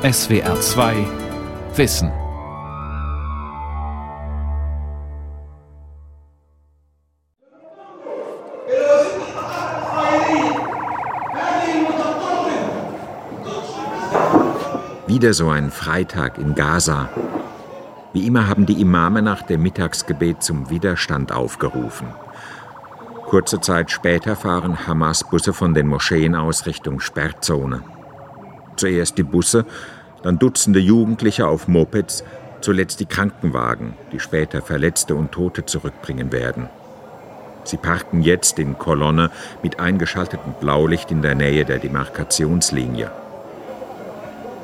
SWR 2 Wissen. Wieder so ein Freitag in Gaza. Wie immer haben die Imame nach dem Mittagsgebet zum Widerstand aufgerufen. Kurze Zeit später fahren Hamas-Busse von den Moscheen aus Richtung Sperrzone. Zuerst die Busse, dann Dutzende Jugendliche auf Mopeds, zuletzt die Krankenwagen, die später Verletzte und Tote zurückbringen werden. Sie parken jetzt in Kolonne mit eingeschaltetem Blaulicht in der Nähe der Demarkationslinie.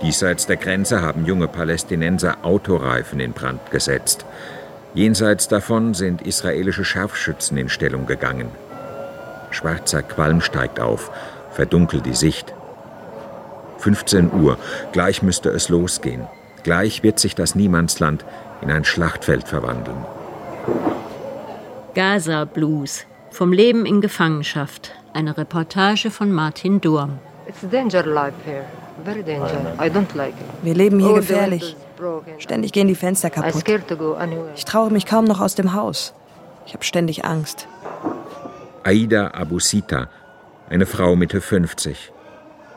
Diesseits der Grenze haben junge Palästinenser Autoreifen in Brand gesetzt. Jenseits davon sind israelische Scharfschützen in Stellung gegangen. Schwarzer Qualm steigt auf, verdunkelt die Sicht. 15 Uhr, gleich müsste es losgehen. Gleich wird sich das Niemandsland in ein Schlachtfeld verwandeln. Gaza Blues. Vom Leben in Gefangenschaft. Eine Reportage von Martin Durm. Wir leben hier gefährlich. Ständig gehen die Fenster kaputt. Ich traue mich kaum noch aus dem Haus. Ich habe ständig Angst. Aida Abusita, eine Frau Mitte 50.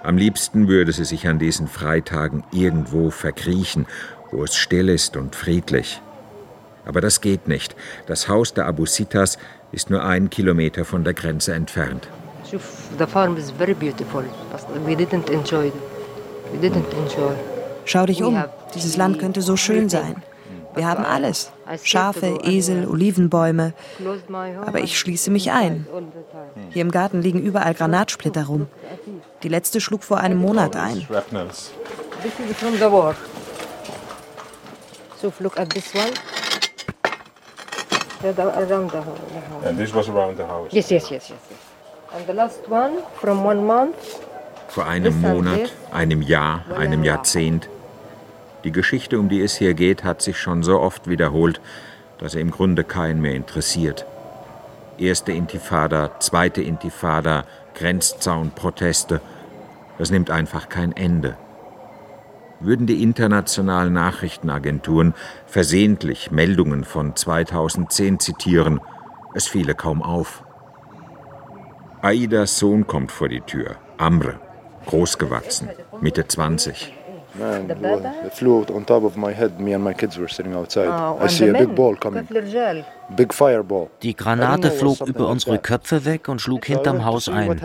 Am liebsten würde sie sich an diesen Freitagen irgendwo verkriechen, wo es still ist und friedlich. Aber das geht nicht. Das Haus der Abusitas ist nur ein Kilometer von der Grenze entfernt. The farm is very beautiful, but we didn't enjoy it. We didn't enjoy. Schau dich um. Dieses Land könnte so schön sein. Wir haben alles. Schafe, Esel, Olivenbäume. Aber ich schließe mich ein. Hier im Garten liegen überall Granatsplitter rum. Die letzte schlug vor einem Monat ein. So look at this one. Around the house. And this was around the house. Yes, yes, yes, yes. And the last one from one month. Vor einem Monat, einem Jahr, einem Jahrzehnt. Die Geschichte, um die es hier geht, hat sich schon so oft wiederholt, dass er im Grunde keinen mehr interessiert. Erste Intifada, zweite Intifada, Grenzzaun, Proteste. Das nimmt einfach kein Ende. Würden die internationalen Nachrichtenagenturen versehentlich Meldungen von 2010 zitieren, es fiele kaum auf. Aidas Sohn kommt vor die Tür, Amre, großgewachsen, Mitte 20. Man, it flew on top of my head. Me and my kids were sitting outside. Oh, I see a big ball coming. Big fireball. Die Granate flog über unsere Köpfe weg und schlug hinterm Haus ein.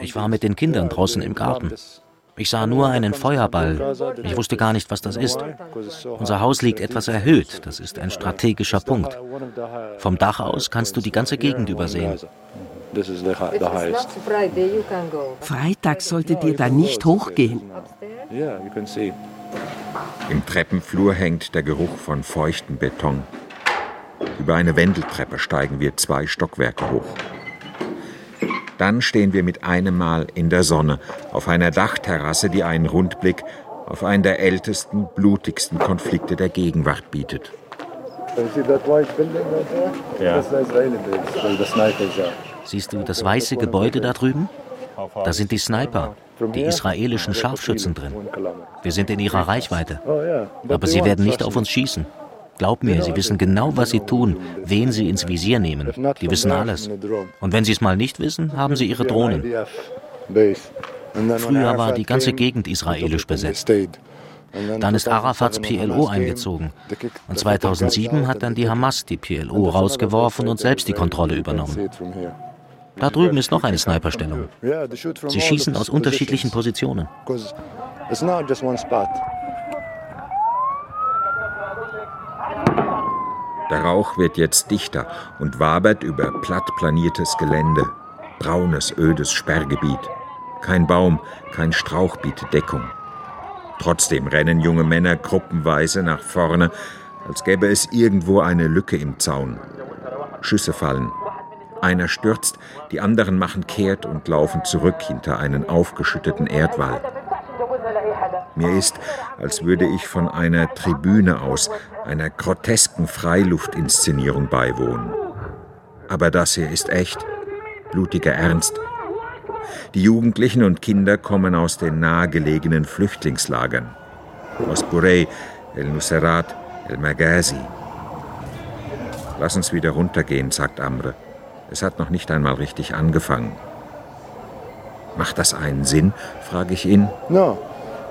Ich war mit den Kindern draußen im Garten. Ich sah nur einen Feuerball. Ich wusste gar nicht, was das ist. Unser Haus liegt etwas erhöht. Das ist ein strategischer Punkt. Vom Dach aus kannst du die ganze Gegend übersehen. Freitag solltet ihr da nicht hochgehen. Im Treppenflur hängt der Geruch von feuchtem Beton. Über eine Wendeltreppe steigen wir zwei Stockwerke hoch. Dann stehen wir mit einem Mal in der Sonne auf einer Dachterrasse, die einen Rundblick auf einen der ältesten, blutigsten Konflikte der Gegenwart bietet. Siehst du das weiße Gebäude da drüben? Da sind die Sniper, die israelischen Scharfschützen drin. Wir sind in ihrer Reichweite. Aber sie werden nicht auf uns schießen. Glaub mir, sie wissen genau, was sie tun, wen sie ins Visier nehmen. Die wissen alles. Und wenn sie es mal nicht wissen, haben sie ihre Drohnen. Früher war die ganze Gegend israelisch besetzt. Dann ist Arafats PLO eingezogen. Und 2007 hat dann die Hamas die PLO rausgeworfen und selbst die Kontrolle übernommen. Da drüben ist noch eine Sniperstellung. Sie schießen aus unterschiedlichen Positionen. Der Rauch wird jetzt dichter und wabert über platt planiertes Gelände. Braunes, ödes Sperrgebiet. Kein Baum, kein Strauch bietet Deckung. Trotzdem rennen junge Männer gruppenweise nach vorne, als gäbe es irgendwo eine Lücke im Zaun. Schüsse fallen. Einer stürzt, die anderen machen kehrt und laufen zurück hinter einen aufgeschütteten Erdwall. Mir ist, als würde ich von einer Tribüne aus, einer grotesken Freiluftinszenierung beiwohnen. Aber das hier ist echt, blutiger Ernst. Die Jugendlichen und Kinder kommen aus den nahegelegenen Flüchtlingslagern. aus Burey, El Nusrat, El Magazi. Lass uns wieder runtergehen, sagt Amre. Es hat noch nicht einmal richtig angefangen. Macht das einen Sinn? frage ich ihn. No,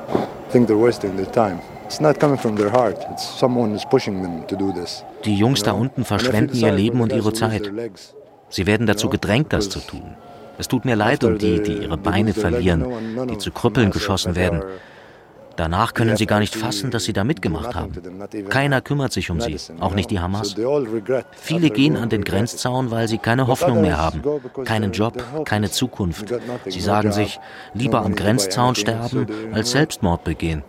I think they're wasting their time. It's not coming from their heart. It's someone is pushing them to do this. Die Jungs da unten verschwenden ihr Leben und ihre Zeit. Sie werden dazu gedrängt, das zu tun. Es tut mir leid um die, die ihre Beine verlieren, die zu Krüppeln geschossen werden. Danach können sie gar nicht fassen, dass sie da mitgemacht haben. Keiner kümmert sich um sie, auch nicht die Hamas. Viele gehen an den Grenzzaun, weil sie keine Hoffnung mehr haben, keinen Job, keine Zukunft. Sie sagen sich, lieber am Grenzzaun sterben, als Selbstmord begehen.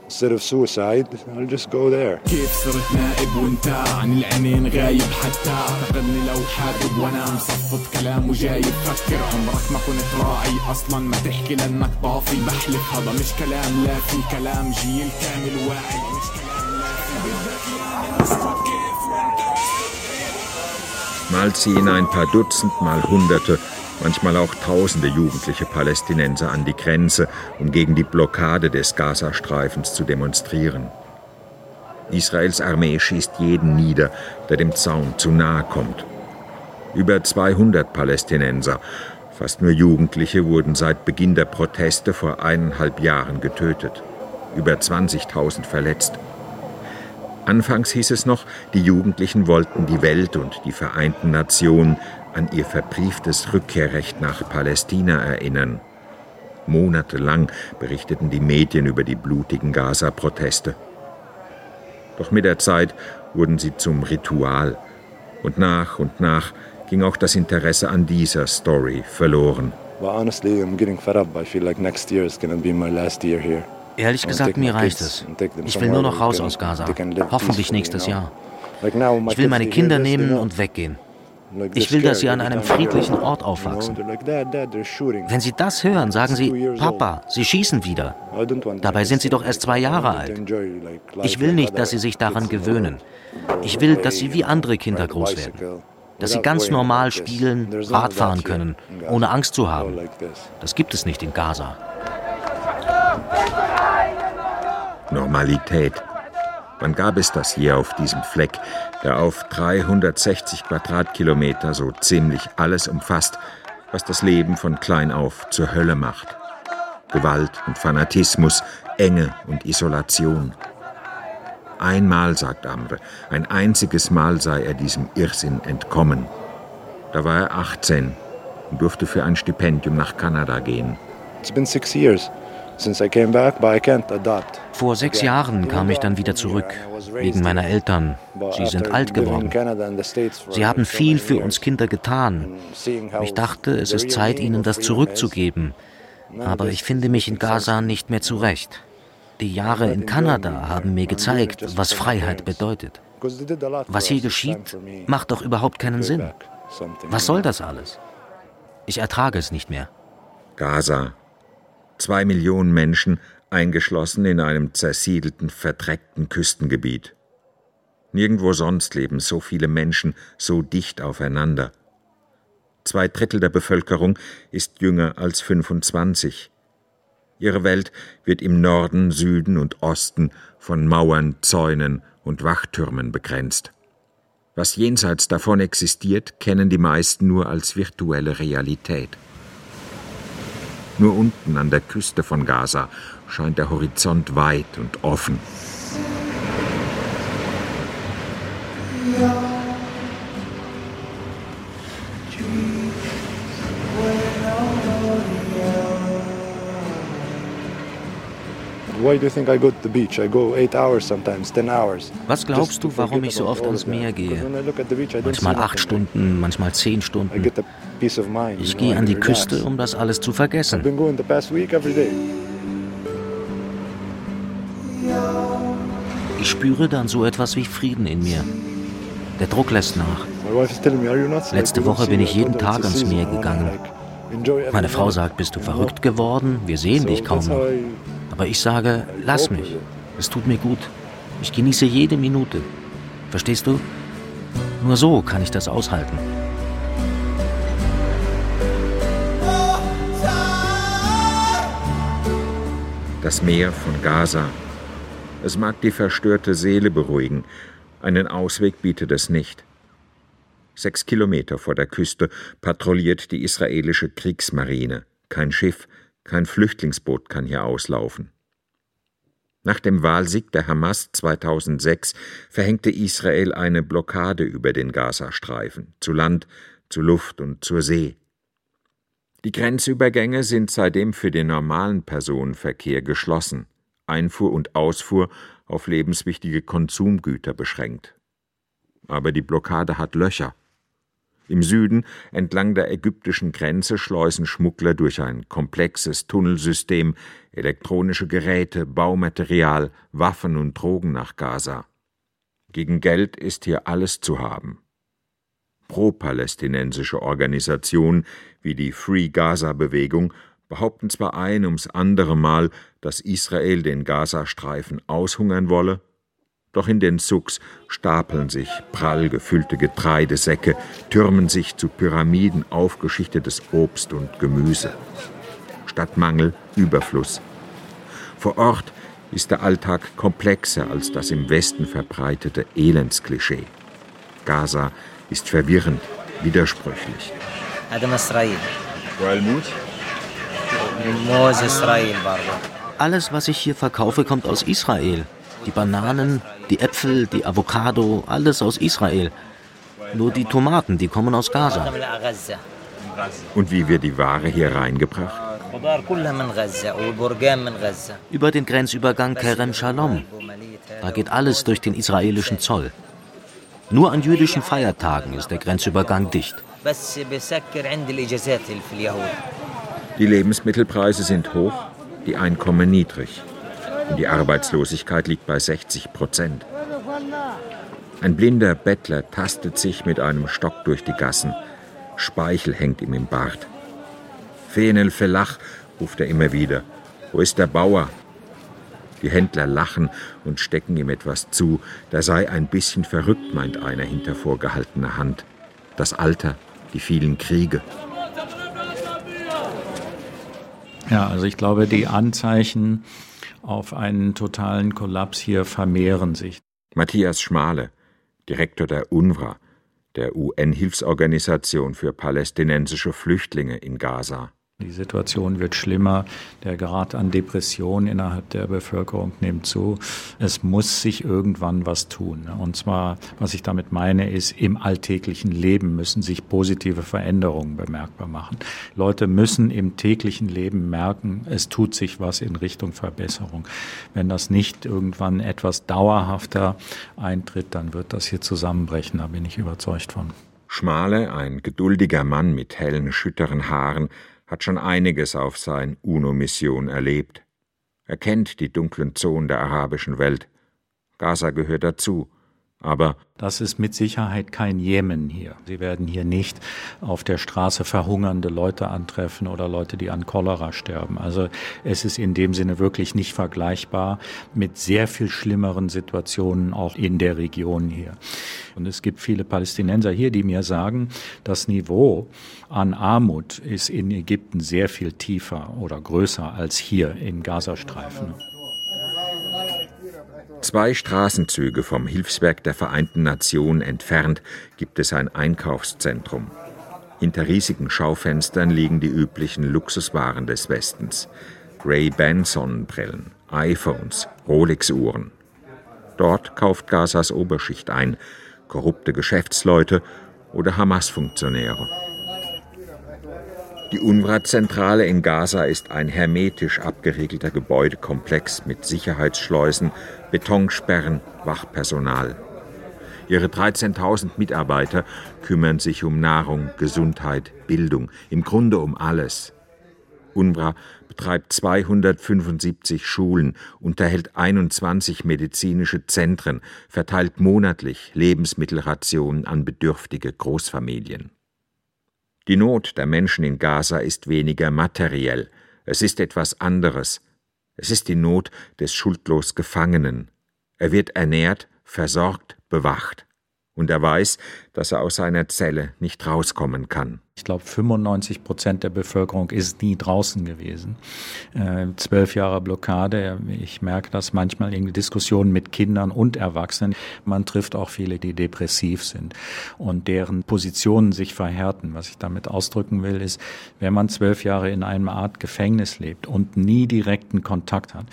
جيل كامل واعي مش كلام Mal ziehen ein paar Dutzend, mal Hunderte, manchmal auch Tausende jugendliche Palästinenser an die Grenze, um gegen die Blockade des Gazastreifens zu demonstrieren. Israels Armee schießt jeden nieder, der dem Zaun zu nahe kommt. Über 200 Palästinenser, fast nur Jugendliche, wurden seit Beginn der Proteste vor eineinhalb Jahren getötet über 20.000 verletzt. Anfangs hieß es noch, die Jugendlichen wollten die Welt und die Vereinten Nationen an ihr verbrieftes Rückkehrrecht nach Palästina erinnern. Monatelang berichteten die Medien über die blutigen Gaza-Proteste. Doch mit der Zeit wurden sie zum Ritual und nach und nach ging auch das Interesse an dieser Story verloren. Well, honestly, I'm getting fed up. I feel like next year is to be my last year here. Ehrlich gesagt, mir reicht es. Ich will nur noch raus aus Gaza. Hoffentlich nächstes Jahr. Ich will meine Kinder nehmen und weggehen. Ich will, dass sie an einem friedlichen Ort aufwachsen. Wenn sie das hören, sagen sie, Papa, sie schießen wieder. Dabei sind sie doch erst zwei Jahre alt. Ich will nicht, dass sie sich daran gewöhnen. Ich will, dass sie wie andere Kinder groß werden. Dass sie ganz normal spielen, Radfahren können, ohne Angst zu haben. Das gibt es nicht in Gaza. Normalität. Wann gab es das hier auf diesem Fleck, der auf 360 Quadratkilometer so ziemlich alles umfasst, was das Leben von klein auf zur Hölle macht? Gewalt und Fanatismus, Enge und Isolation. Einmal, sagt Amre, ein einziges Mal sei er diesem Irrsinn entkommen. Da war er 18 und durfte für ein Stipendium nach Kanada gehen. It's been six years. Vor sechs Jahren kam ich dann wieder zurück, wegen meiner Eltern. Sie sind alt geworden. Sie haben viel für uns Kinder getan. Ich dachte, es ist Zeit, ihnen das zurückzugeben. Aber ich finde mich in Gaza nicht mehr zurecht. Die Jahre in Kanada haben mir gezeigt, was Freiheit bedeutet. Was hier geschieht, macht doch überhaupt keinen Sinn. Was soll das alles? Ich ertrage es nicht mehr. Gaza, Zwei Millionen Menschen eingeschlossen in einem zersiedelten, verdreckten Küstengebiet. Nirgendwo sonst leben so viele Menschen so dicht aufeinander. Zwei Drittel der Bevölkerung ist jünger als 25. Ihre Welt wird im Norden, Süden und Osten von Mauern, Zäunen und Wachtürmen begrenzt. Was jenseits davon existiert, kennen die meisten nur als virtuelle Realität. Nur unten an der Küste von Gaza scheint der Horizont weit und offen. Was glaubst du, warum ich so oft ans Meer gehe? Manchmal acht Stunden, manchmal zehn Stunden. Ich gehe an die Küste, um das alles zu vergessen. Ich spüre dann so etwas wie Frieden in mir. Der Druck lässt nach. Letzte Woche bin ich jeden Tag ans Meer gegangen. Meine Frau sagt, bist du verrückt geworden? Wir sehen dich kaum noch. Aber ich sage, lass mich. Es tut mir gut. Ich genieße jede Minute. Verstehst du? Nur so kann ich das aushalten. Das Meer von Gaza, Es mag die verstörte Seele beruhigen, einen Ausweg bietet es nicht. Sechs Kilometer vor der Küste patrouilliert die israelische Kriegsmarine. Kein Schiff, kein Flüchtlingsboot kann hier auslaufen. Nach dem Wahlsieg der Hamas 2006 verhängte Israel eine Blockade über den Gazastreifen, zu Land, zu Luft und zur See. Die Grenzübergänge sind seitdem für den normalen Personenverkehr geschlossen, Einfuhr und Ausfuhr auf lebenswichtige Konsumgüter beschränkt. Aber die Blockade hat Löcher. Im Süden, entlang der ägyptischen Grenze, schleusen Schmuggler durch ein komplexes Tunnelsystem elektronische Geräte, Baumaterial, Waffen und Drogen nach Gaza. Gegen Geld ist hier alles zu haben. Pro-palästinensische Organisationen wie die Free Gaza Bewegung behaupten zwar ein ums andere Mal, dass Israel den Gazastreifen aushungern wolle, doch in den Sucks stapeln sich prall gefüllte Getreidesäcke, türmen sich zu Pyramiden aufgeschichtetes Obst und Gemüse. Statt Mangel Überfluss. Vor Ort ist der Alltag komplexer als das im Westen verbreitete Elendsklischee. Gaza ist verwirrend, widersprüchlich. Alles, was ich hier verkaufe, kommt aus Israel. Die Bananen, die Äpfel, die Avocado, alles aus Israel. Nur die Tomaten, die kommen aus Gaza. Und wie wird die Ware hier reingebracht? Über den Grenzübergang Kerem Shalom. Da geht alles durch den israelischen Zoll. Nur an jüdischen Feiertagen ist der Grenzübergang dicht. Die Lebensmittelpreise sind hoch, die Einkommen niedrig. Die Arbeitslosigkeit liegt bei 60 Prozent. Ein blinder Bettler tastet sich mit einem Stock durch die Gassen. Speichel hängt ihm im Bart. Fenel Felach, ruft er immer wieder. Wo ist der Bauer? Die Händler lachen und stecken ihm etwas zu. Da sei ein bisschen verrückt, meint einer hinter vorgehaltener Hand. Das Alter, die vielen Kriege. Ja, also ich glaube, die Anzeichen auf einen totalen Kollaps hier vermehren sich. Matthias Schmale, Direktor der UNRWA, der UN-Hilfsorganisation für palästinensische Flüchtlinge in Gaza. Die Situation wird schlimmer. Der Grad an Depression innerhalb der Bevölkerung nimmt zu. Es muss sich irgendwann was tun. Und zwar, was ich damit meine, ist, im alltäglichen Leben müssen sich positive Veränderungen bemerkbar machen. Leute müssen im täglichen Leben merken, es tut sich was in Richtung Verbesserung. Wenn das nicht irgendwann etwas dauerhafter eintritt, dann wird das hier zusammenbrechen. Da bin ich überzeugt von. Schmale, ein geduldiger Mann mit hellen, schütteren Haaren, hat schon einiges auf sein UNO-Mission erlebt. Er kennt die dunklen Zonen der arabischen Welt. Gaza gehört dazu. Aber das ist mit Sicherheit kein Jemen hier. Sie werden hier nicht auf der Straße verhungernde Leute antreffen oder Leute, die an Cholera sterben. Also es ist in dem Sinne wirklich nicht vergleichbar mit sehr viel schlimmeren Situationen auch in der Region hier. Und es gibt viele Palästinenser hier, die mir sagen, das Niveau an Armut ist in Ägypten sehr viel tiefer oder größer als hier im Gazastreifen. Zwei Straßenzüge vom Hilfswerk der Vereinten Nationen entfernt gibt es ein Einkaufszentrum. Hinter riesigen Schaufenstern liegen die üblichen Luxuswaren des Westens. Ray-Ban Sonnenbrillen, iPhones, Rolex-Uhren. Dort kauft Gazas Oberschicht ein, korrupte Geschäftsleute oder Hamas-Funktionäre. Die UNRWA-Zentrale in Gaza ist ein hermetisch abgeriegelter Gebäudekomplex mit Sicherheitsschleusen, Betonsperren, Wachpersonal. Ihre 13.000 Mitarbeiter kümmern sich um Nahrung, Gesundheit, Bildung, im Grunde um alles. UNRWA betreibt 275 Schulen, unterhält 21 medizinische Zentren, verteilt monatlich Lebensmittelrationen an bedürftige Großfamilien. Die Not der Menschen in Gaza ist weniger materiell, es ist etwas anderes. Es ist die Not des schuldlos Gefangenen. Er wird ernährt, versorgt, bewacht. Und er weiß, dass er aus seiner Zelle nicht rauskommen kann. Ich glaube, 95 Prozent der Bevölkerung ist nie draußen gewesen. Äh, zwölf Jahre Blockade. Ich merke das manchmal in Diskussionen mit Kindern und Erwachsenen. Man trifft auch viele, die depressiv sind und deren Positionen sich verhärten. Was ich damit ausdrücken will, ist, wenn man zwölf Jahre in einem Art Gefängnis lebt und nie direkten Kontakt hat,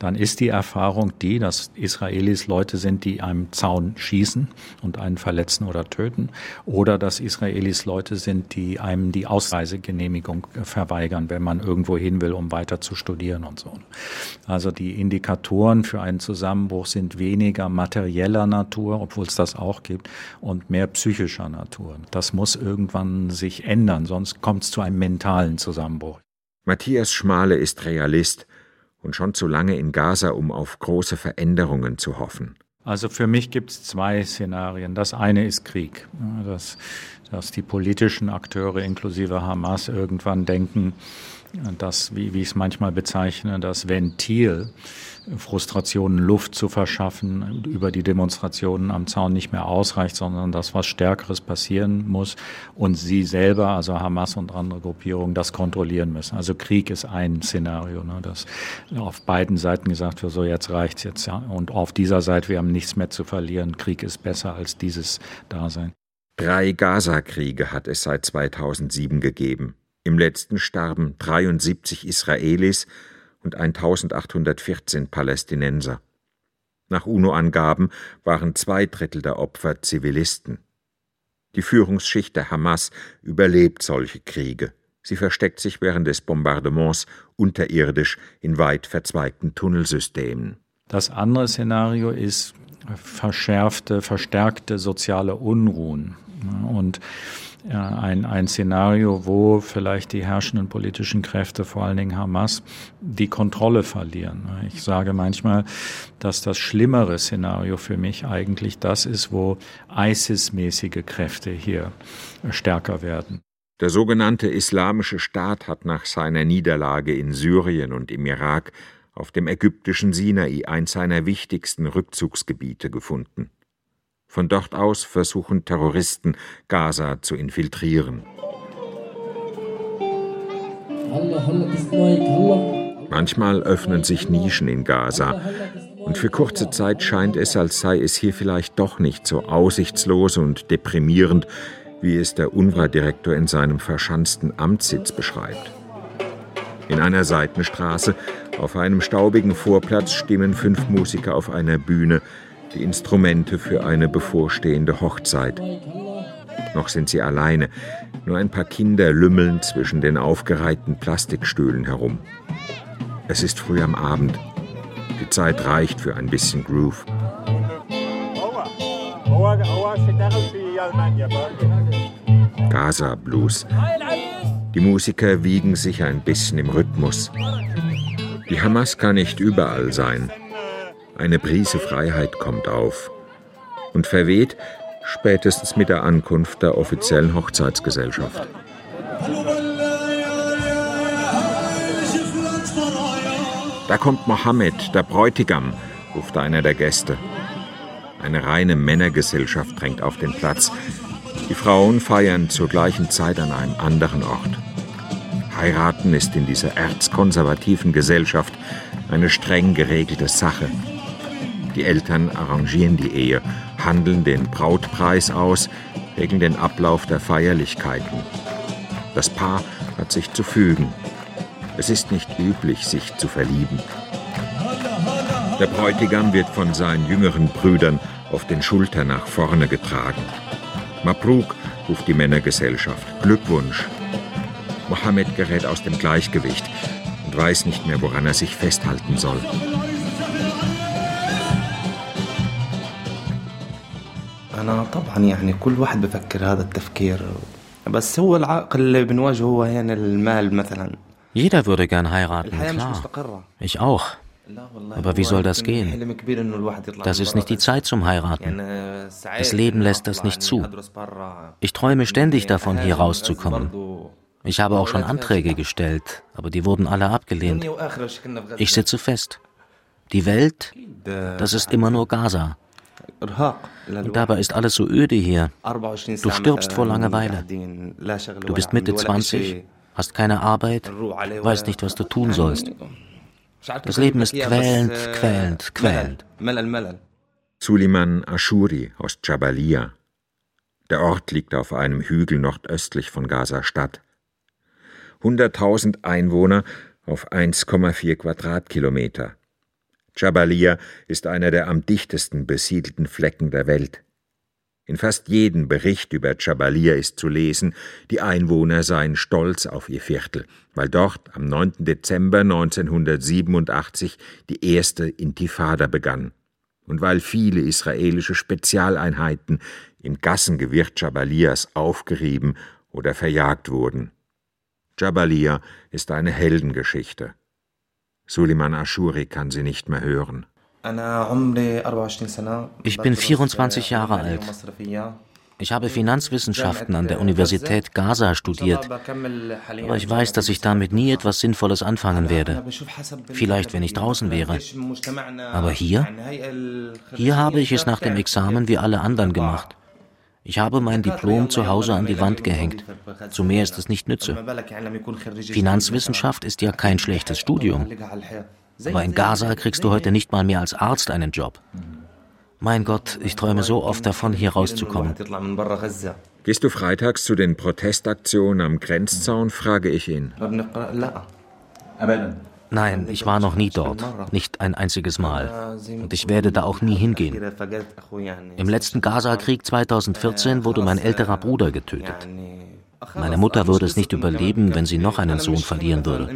dann ist die Erfahrung die, dass Israelis Leute sind, die einem Zaun schießen und einen verletzen oder töten, oder dass Israelis Leute sind, die einem die Ausreisegenehmigung verweigern, wenn man irgendwo hin will, um weiter zu studieren und so. Also die Indikatoren für einen Zusammenbruch sind weniger materieller Natur, obwohl es das auch gibt, und mehr psychischer Natur. Das muss irgendwann sich ändern, sonst kommt es zu einem mentalen Zusammenbruch. Matthias Schmale ist Realist und schon zu lange in Gaza, um auf große Veränderungen zu hoffen. Also für mich gibt es zwei Szenarien. Das eine ist Krieg, dass, dass die politischen Akteure inklusive Hamas irgendwann denken, dass, wie, wie ich es manchmal bezeichne, das Ventil, Frustrationen Luft zu verschaffen, über die Demonstrationen am Zaun nicht mehr ausreicht, sondern dass was Stärkeres passieren muss und sie selber, also Hamas und andere Gruppierungen, das kontrollieren müssen. Also Krieg ist ein Szenario, ne, dass auf beiden Seiten gesagt wird, so jetzt reicht's jetzt, ja. Und auf dieser Seite, wir haben nichts mehr zu verlieren. Krieg ist besser als dieses Dasein. Drei Gaza-Kriege hat es seit 2007 gegeben. Im letzten starben 73 Israelis und 1814 Palästinenser. Nach UNO-Angaben waren zwei Drittel der Opfer Zivilisten. Die Führungsschicht der Hamas überlebt solche Kriege. Sie versteckt sich während des Bombardements unterirdisch in weit verzweigten Tunnelsystemen. Das andere Szenario ist verschärfte, verstärkte soziale Unruhen. Und ein, ein Szenario, wo vielleicht die herrschenden politischen Kräfte, vor allen Dingen Hamas, die Kontrolle verlieren. Ich sage manchmal, dass das schlimmere Szenario für mich eigentlich das ist, wo ISIS-mäßige Kräfte hier stärker werden. Der sogenannte Islamische Staat hat nach seiner Niederlage in Syrien und im Irak auf dem ägyptischen Sinai eins seiner wichtigsten Rückzugsgebiete gefunden. Von dort aus versuchen Terroristen, Gaza zu infiltrieren. Manchmal öffnen sich Nischen in Gaza, und für kurze Zeit scheint es, als sei es hier vielleicht doch nicht so aussichtslos und deprimierend, wie es der UNRWA-Direktor in seinem verschanzten Amtssitz beschreibt. In einer Seitenstraße, auf einem staubigen Vorplatz, stimmen fünf Musiker auf einer Bühne, die Instrumente für eine bevorstehende Hochzeit. Noch sind sie alleine, nur ein paar Kinder lümmeln zwischen den aufgereihten Plastikstühlen herum. Es ist früh am Abend. Die Zeit reicht für ein bisschen Groove. Gaza Blues. Die Musiker wiegen sich ein bisschen im Rhythmus. Die Hamas kann nicht überall sein. Eine Prise Freiheit kommt auf und verweht spätestens mit der Ankunft der offiziellen Hochzeitsgesellschaft. Da kommt Mohammed, der Bräutigam, ruft einer der Gäste. Eine reine Männergesellschaft drängt auf den Platz. Die Frauen feiern zur gleichen Zeit an einem anderen Ort. Heiraten ist in dieser erzkonservativen Gesellschaft eine streng geregelte Sache. Die Eltern arrangieren die Ehe, handeln den Brautpreis aus, regeln den Ablauf der Feierlichkeiten. Das Paar hat sich zu fügen. Es ist nicht üblich, sich zu verlieben. Der Bräutigam wird von seinen jüngeren Brüdern auf den Schultern nach vorne getragen. Mabruk ruft die Männergesellschaft. Glückwunsch. Mohammed gerät aus dem Gleichgewicht und weiß nicht mehr, woran er sich festhalten soll. أنا طبعا يعني كل واحد بفكر هذا التفكير بس هو العائق اللي بنواجهه هو هنا المال مثلا Jeder würde gern heiraten, klar. Ich auch. Aber wie soll das gehen? Das ist nicht die Zeit zum Heiraten. Das Leben lässt das nicht zu. Ich träume ständig davon, hier rauszukommen. Ich habe auch schon Anträge gestellt, aber die wurden alle abgelehnt. Ich sitze fest. Die Welt, das ist immer nur Gaza. Und dabei ist alles so öde hier. Du stirbst vor Langeweile. Du bist Mitte 20, hast keine Arbeit, weißt nicht, was du tun sollst. Das Leben ist quälend, quälend, quälend. Suliman Ashuri aus Jabalia. Der Ort liegt auf einem Hügel nordöstlich von Gaza-Stadt. 100.000 Einwohner auf 1,4 Quadratkilometer. Jabalia ist einer der am dichtesten besiedelten Flecken der Welt. In fast jedem Bericht über Jabalia ist zu lesen, die Einwohner seien stolz auf ihr Viertel, weil dort am 9. Dezember 1987 die erste Intifada begann und weil viele israelische Spezialeinheiten im Gassengewirr Jabalias aufgerieben oder verjagt wurden. Jabalia ist eine Heldengeschichte. Suleiman Ashuri kann sie nicht mehr hören. Ich bin 24 Jahre alt. Ich habe Finanzwissenschaften an der Universität Gaza studiert, aber ich weiß, dass ich damit nie etwas Sinnvolles anfangen werde. Vielleicht, wenn ich draußen wäre. Aber hier? Hier habe ich es nach dem Examen wie alle anderen gemacht. Ich habe mein Diplom zu Hause an die Wand gehängt. Zu mehr ist es nicht nütze. Finanzwissenschaft ist ja kein schlechtes Studium. Aber in Gaza kriegst du heute nicht mal mehr als Arzt einen Job. Mein Gott, ich träume so oft davon, hier rauszukommen. Gehst du freitags zu den Protestaktionen am Grenzzaun, frage ich ihn. Nein, ich war noch nie dort, nicht ein einziges Mal. Und ich werde da auch nie hingehen. Im letzten Gaza-Krieg 2014 wurde mein älterer Bruder getötet. Meine Mutter würde es nicht überleben, wenn sie noch einen Sohn verlieren würde.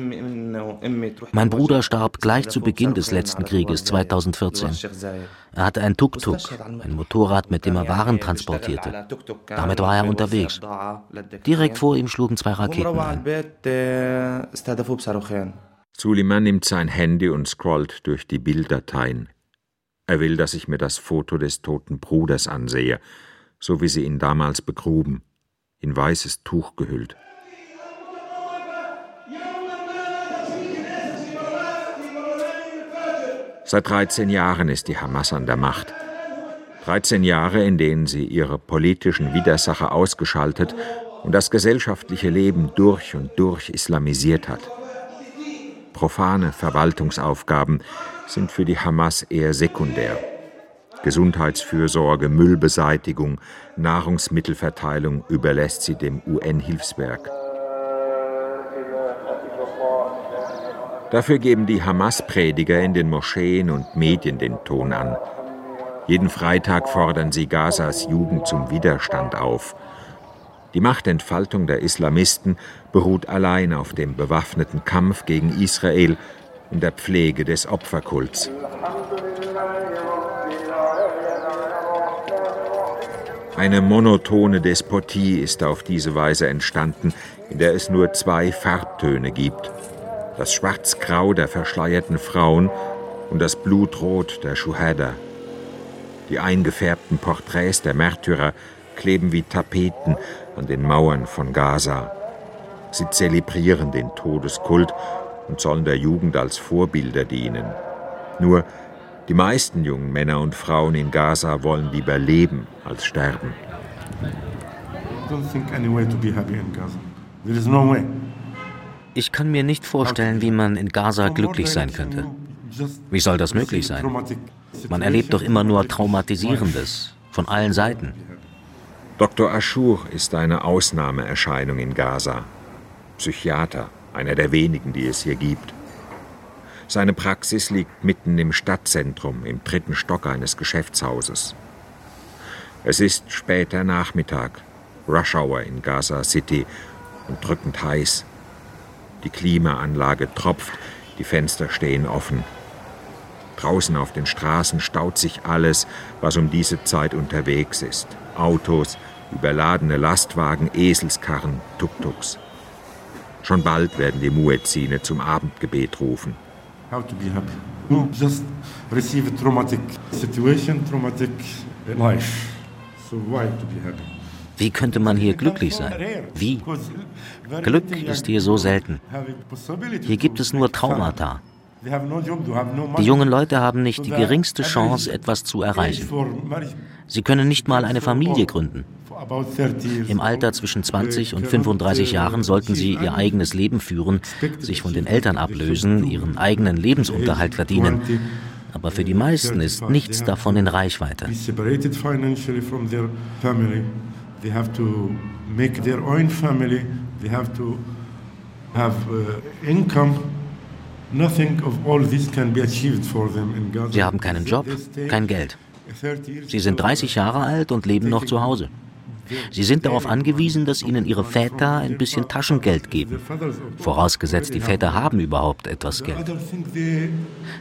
Mein Bruder starb gleich zu Beginn des letzten Krieges 2014. Er hatte ein Tuk-Tuk, ein Motorrad, mit dem er Waren transportierte. Damit war er unterwegs. Direkt vor ihm schlugen zwei Raketen ein. Suleiman nimmt sein Handy und scrollt durch die Bilddateien. Er will, dass ich mir das Foto des toten Bruders ansehe, so wie sie ihn damals begruben, in weißes Tuch gehüllt. Seit 13 Jahren ist die Hamas an der Macht. 13 Jahre, in denen sie ihre politischen Widersacher ausgeschaltet und das gesellschaftliche Leben durch und durch islamisiert hat. Profane Verwaltungsaufgaben sind für die Hamas eher sekundär. Gesundheitsfürsorge, Müllbeseitigung, Nahrungsmittelverteilung überlässt sie dem UN-Hilfswerk. Dafür geben die Hamas-Prediger in den Moscheen und Medien den Ton an. Jeden Freitag fordern sie Gazas Jugend zum Widerstand auf – die Machtentfaltung der Islamisten beruht allein auf dem bewaffneten Kampf gegen Israel und der Pflege des Opferkults. Eine monotone Despotie ist auf diese Weise entstanden, in der es nur zwei Farbtöne gibt. Das Schwarz-Grau der verschleierten Frauen und das Blutrot der Schuhada. Die eingefärbten Porträts der Märtyrer kleben wie Tapeten an den Mauern von Gaza. Sie zelebrieren den Todeskult und sollen der Jugend als Vorbilder dienen. Nur die meisten jungen Männer und Frauen in Gaza wollen lieber leben als sterben. Ich kann mir nicht vorstellen, wie man in Gaza glücklich sein könnte. Wie soll das möglich sein? Man erlebt doch immer nur Traumatisierendes von allen Seiten. Dr. Aschur ist eine Ausnahmeerscheinung in Gaza. Psychiater, einer der wenigen, die es hier gibt. Seine Praxis liegt mitten im Stadtzentrum, im dritten Stock eines Geschäftshauses. Es ist später Nachmittag, Rush Hour in Gaza City und drückend heiß. Die Klimaanlage tropft, die Fenster stehen offen. Draußen auf den Straßen staut sich alles, was um diese Zeit unterwegs ist. Autos, überladene Lastwagen, Eselskarren, Tuk-Tuks. Schon bald werden die Muezzine zum Abendgebet rufen. How to be happy? No, just receive a traumatic situation, traumatic life. So why to be happy? Wie könnte man hier glücklich sein? Wie? Glück ist hier so selten. Hier gibt es nur Traumata. Die jungen Leute haben nicht die geringste Chance, etwas zu erreichen. Sie können nicht mal eine Familie gründen. Im Alter zwischen 20 und 35 Jahren sollten sie ihr eigenes Leben führen, sich von den Eltern ablösen, ihren eigenen Lebensunterhalt verdienen. Aber für die meisten ist nichts davon in Reichweite. They have to make their own family. They have to have uh, income. Sie haben keinen Job, kein Geld. Sie sind 30 Jahre alt und leben noch zu Hause. Sie sind darauf angewiesen, dass ihnen ihre Väter ein bisschen Taschengeld geben. Vorausgesetzt, die Väter haben überhaupt etwas Geld.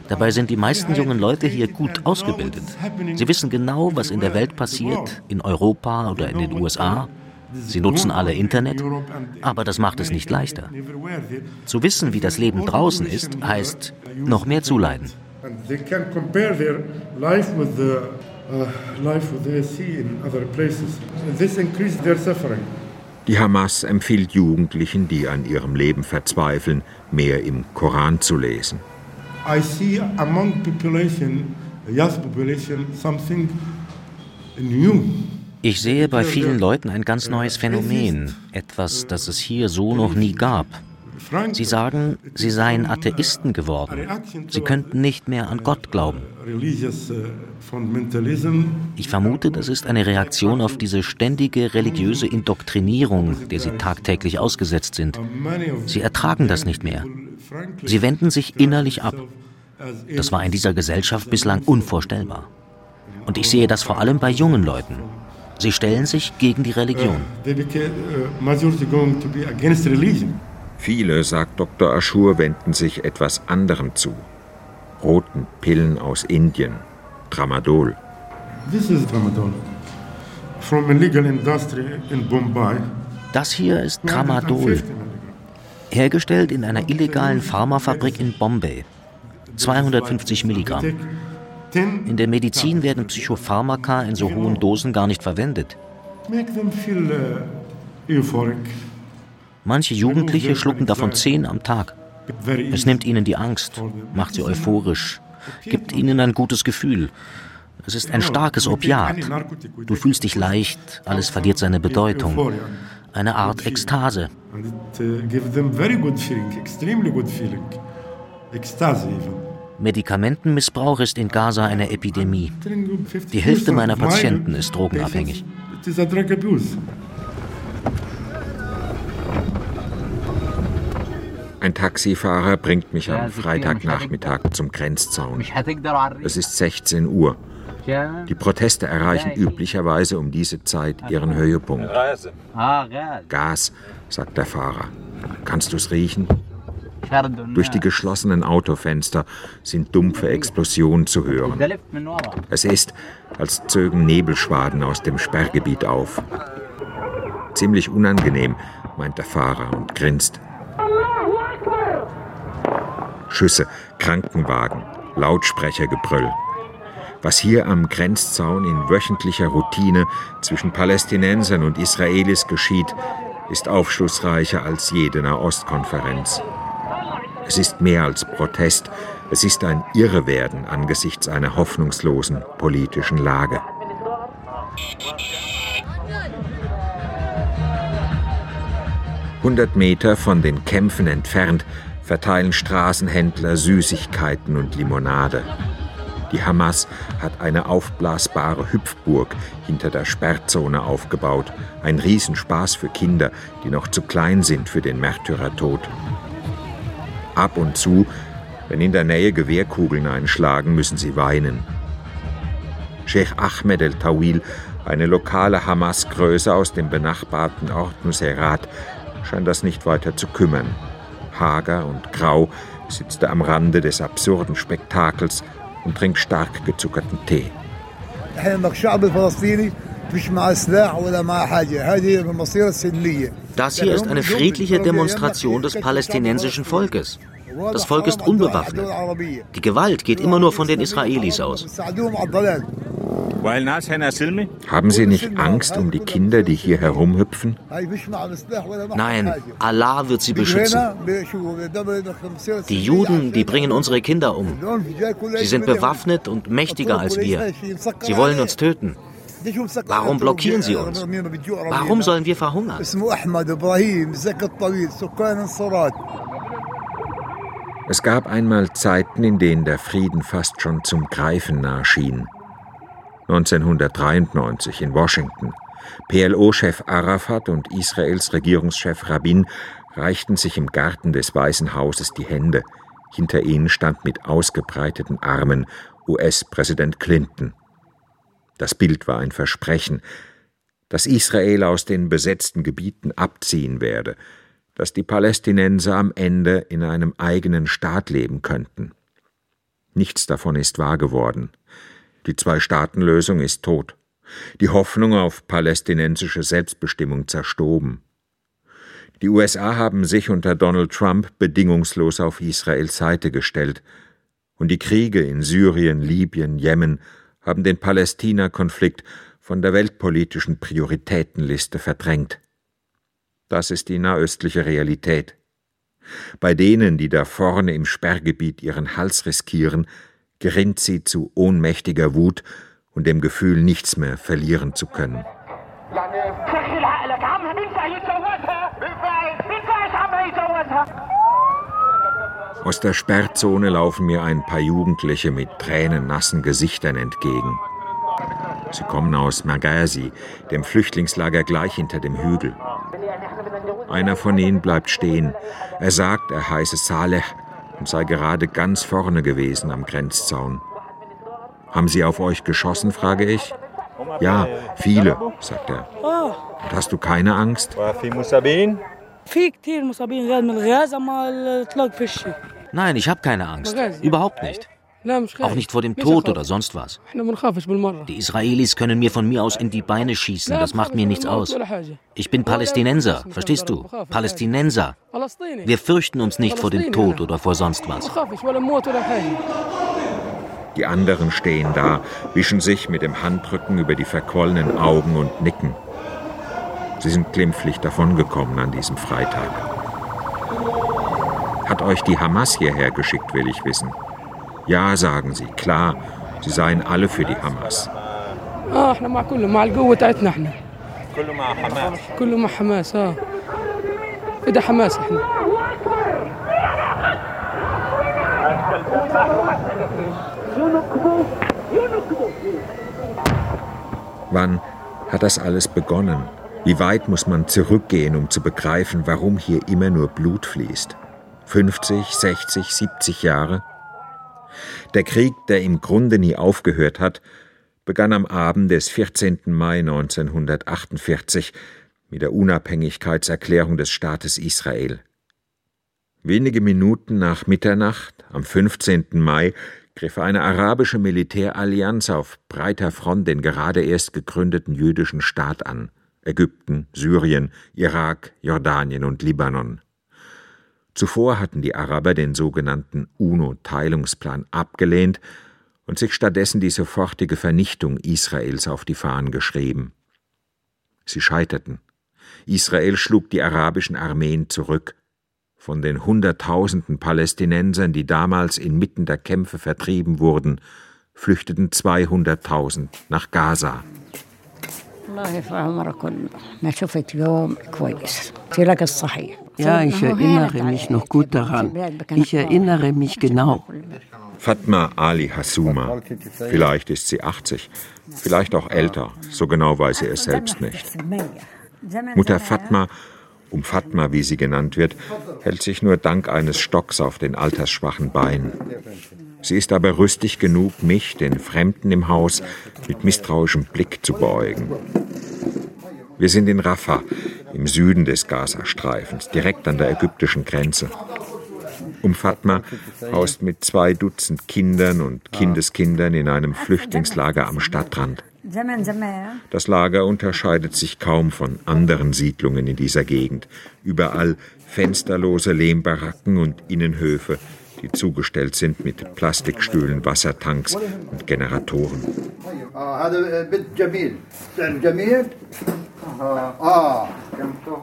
Dabei sind die meisten jungen Leute hier gut ausgebildet. Sie wissen genau, was in der Welt passiert, in Europa oder in den USA. Sie nutzen alle Internet, aber das macht es nicht leichter. Zu wissen, wie das Leben draußen ist, heißt noch mehr zuleiden. Uh, die Hamas empfiehlt Jugendlichen, die an ihrem Leben verzweifeln, mehr im Koran zu lesen. I see among population, youth population, something new. Ich sehe bei vielen Leuten ein ganz neues Phänomen, etwas, das es hier so noch nie gab. Sie sagen, sie seien Atheisten geworden. Sie könnten nicht mehr an Gott glauben. Ich vermute, das ist eine Reaktion auf diese ständige religiöse Indoktrinierung, der sie tagtäglich ausgesetzt sind. Sie ertragen das nicht mehr. Sie wenden sich innerlich ab. Das war in dieser Gesellschaft bislang unvorstellbar. Und ich sehe das vor allem bei jungen Leuten. Sie stellen sich gegen die Religion. Viele, sagt Dr. Aschur, wenden sich etwas anderem zu. Roten Pillen aus Indien, Tramadol. Das hier ist Tramadol. Hergestellt in einer illegalen Pharmafabrik in Bombay. 250 Milligramm. In der Medizin werden Psychopharmaka in so hohen Dosen gar nicht verwendet. Euphoric. Manche Jugendliche schlucken davon zehn am Tag. Es nimmt ihnen die Angst, macht sie euphorisch, gibt ihnen ein gutes Gefühl. Es ist ein starkes Opiat. Du fühlst dich leicht, alles verliert seine Bedeutung. Eine Art Ekstase. Medikamentenmissbrauch ist in Gaza eine Epidemie. Die Hälfte meiner Patienten ist drogenabhängig. Ein Taxifahrer bringt mich am Freitagnachmittag zum Grenzzaun. Es ist 16 Uhr. Die Proteste erreichen üblicherweise um diese Zeit ihren Höhepunkt. Gas, sagt der Fahrer. Kannst du es riechen? Durch die geschlossenen Autofenster sind dumpfe Explosionen zu hören. Es ist, als zögen Nebelschwaden aus dem Sperrgebiet auf. Ziemlich unangenehm, meint der Fahrer und grinst. Schüsse, Krankenwagen, Lautsprechergebrüll. Was hier am Grenzzaun in wöchentlicher Routine zwischen Palästinensern und Israelis geschieht, ist aufschlussreicher als jede Nahostkonferenz. Es ist mehr als Protest, es ist ein Irrewerden angesichts einer hoffnungslosen politischen Lage. Hundert Meter von den Kämpfen entfernt verteilen Straßenhändler Süßigkeiten und Limonade. Die Hamas hat eine aufblasbare Hüpfburg hinter der Sperrzone aufgebaut. Ein Riesenspaß für Kinder, die noch zu klein sind für den Märtyrertod. Ab und zu, wenn in der Nähe Gewehrkugeln einschlagen, müssen sie weinen. Sheikh Ahmed el-Tawil, eine lokale Hamas-Größe aus dem benachbarten Ort Nuseirat, scheint das nicht weiter zu kümmern hager und grau, sitzt er am Rande des absurden Spektakels und trinkt stark gezuckerten Tee. Das hier ist eine friedliche Demonstration des palästinensischen Volkes. Das Volk ist unbewaffnet. Die Gewalt geht immer nur von den Israelis aus. Haben Sie nicht Angst um die Kinder, die hier herumhüpfen? Nein, Allah wird sie beschützen. Die Juden, die bringen unsere Kinder um. Sie sind bewaffnet und mächtiger als wir. Sie wollen uns töten. Warum blockieren sie uns? Warum sollen wir verhungern? Es gab einmal Zeiten, in denen der Frieden fast schon zum Greifen nahe schien. 1993 in Washington. PLO-Chef Arafat und Israels Regierungschef Rabin reichten sich im Garten des Weißen Hauses die Hände. Hinter ihnen stand mit ausgebreiteten Armen US-Präsident Clinton. Das Bild war ein Versprechen, dass Israel aus den besetzten Gebieten abziehen werde, dass die Palästinenser am Ende in einem eigenen Staat leben könnten. Nichts davon ist wahr geworden. Die Zwei-Staaten-Lösung ist tot. Die Hoffnung auf palästinensische Selbstbestimmung zerstoben. Die USA haben sich unter Donald Trump bedingungslos auf Israels Seite gestellt, und die Kriege in Syrien, Libyen, Jemen haben den Palästina-Konflikt von der weltpolitischen Prioritätenliste verdrängt. Das ist die nahöstliche Realität. Bei denen, die da vorne im Sperrgebiet ihren Hals riskieren, gerinnt sie zu ohnmächtiger Wut und dem Gefühl, nichts mehr verlieren zu können. Aus der Sperrzone laufen mir ein paar Jugendliche mit tränennassen Gesichtern entgegen. Sie kommen aus Magasi, dem Flüchtlingslager gleich hinter dem Hügel. Einer von ihnen bleibt stehen. Er sagt, er heiße Saleh und sei gerade ganz vorne gewesen am Grenzzaun. Haben Sie auf euch geschossen, frage ich. Ja, viele, sagt er. Und hast du keine Angst? Nein, ich habe keine Angst. Überhaupt nicht. Auch nicht vor dem Tod oder sonst was. Die Israelis können mir von mir aus in die Beine schießen, das macht mir nichts aus. Ich bin Palästinenser, verstehst du? Palästinenser. Wir fürchten uns nicht vor dem Tod oder vor sonst was. Die anderen stehen da, wischen sich mit dem Handrücken über die verquollenen Augen und nicken. Sie sind glimpflich davongekommen an diesem Freitag. Hat euch die Hamas hierher geschickt, will ich wissen. Ja, sagen sie, klar, sie seien alle für die Hamas. Wann hat das alles begonnen? Wie weit muss man zurückgehen, um zu begreifen, warum hier immer nur Blut fließt? 50, 60, 70 Jahre? Der Krieg, der im Grunde nie aufgehört hat, begann am Abend des 14. Mai 1948 mit der Unabhängigkeitserklärung des Staates Israel. Wenige Minuten nach Mitternacht, am 15. Mai, griff eine arabische Militärallianz auf breiter Front den gerade erst gegründeten jüdischen Staat an Ägypten, Syrien, Irak, Jordanien und Libanon. Zuvor hatten die Araber den sogenannten UNO-Teilungsplan abgelehnt und sich stattdessen die sofortige Vernichtung Israels auf die Fahnen geschrieben. Sie scheiterten. Israel schlug die arabischen Armeen zurück. Von den Hunderttausenden Palästinensern, die damals inmitten der Kämpfe vertrieben wurden, flüchteten 200.000 nach Gaza. Ja, ich erinnere mich noch gut daran. Ich erinnere mich genau. Fatma Ali Hasuma. Vielleicht ist sie 80, vielleicht auch älter. So genau weiß sie es selbst nicht. Mutter Fatma, um Fatma wie sie genannt wird, hält sich nur dank eines Stocks auf den altersschwachen Beinen. Sie ist aber rüstig genug, mich, den Fremden im Haus, mit misstrauischem Blick zu beäugen. Wir sind in Rafah, im Süden des Gazastreifens, direkt an der ägyptischen Grenze. Um Fatma haust mit zwei Dutzend Kindern und Kindeskindern in einem Flüchtlingslager am Stadtrand. Das Lager unterscheidet sich kaum von anderen Siedlungen in dieser Gegend. Überall fensterlose Lehmbaracken und Innenhöfe, die zugestellt sind mit Plastikstühlen, Wassertanks und Generatoren.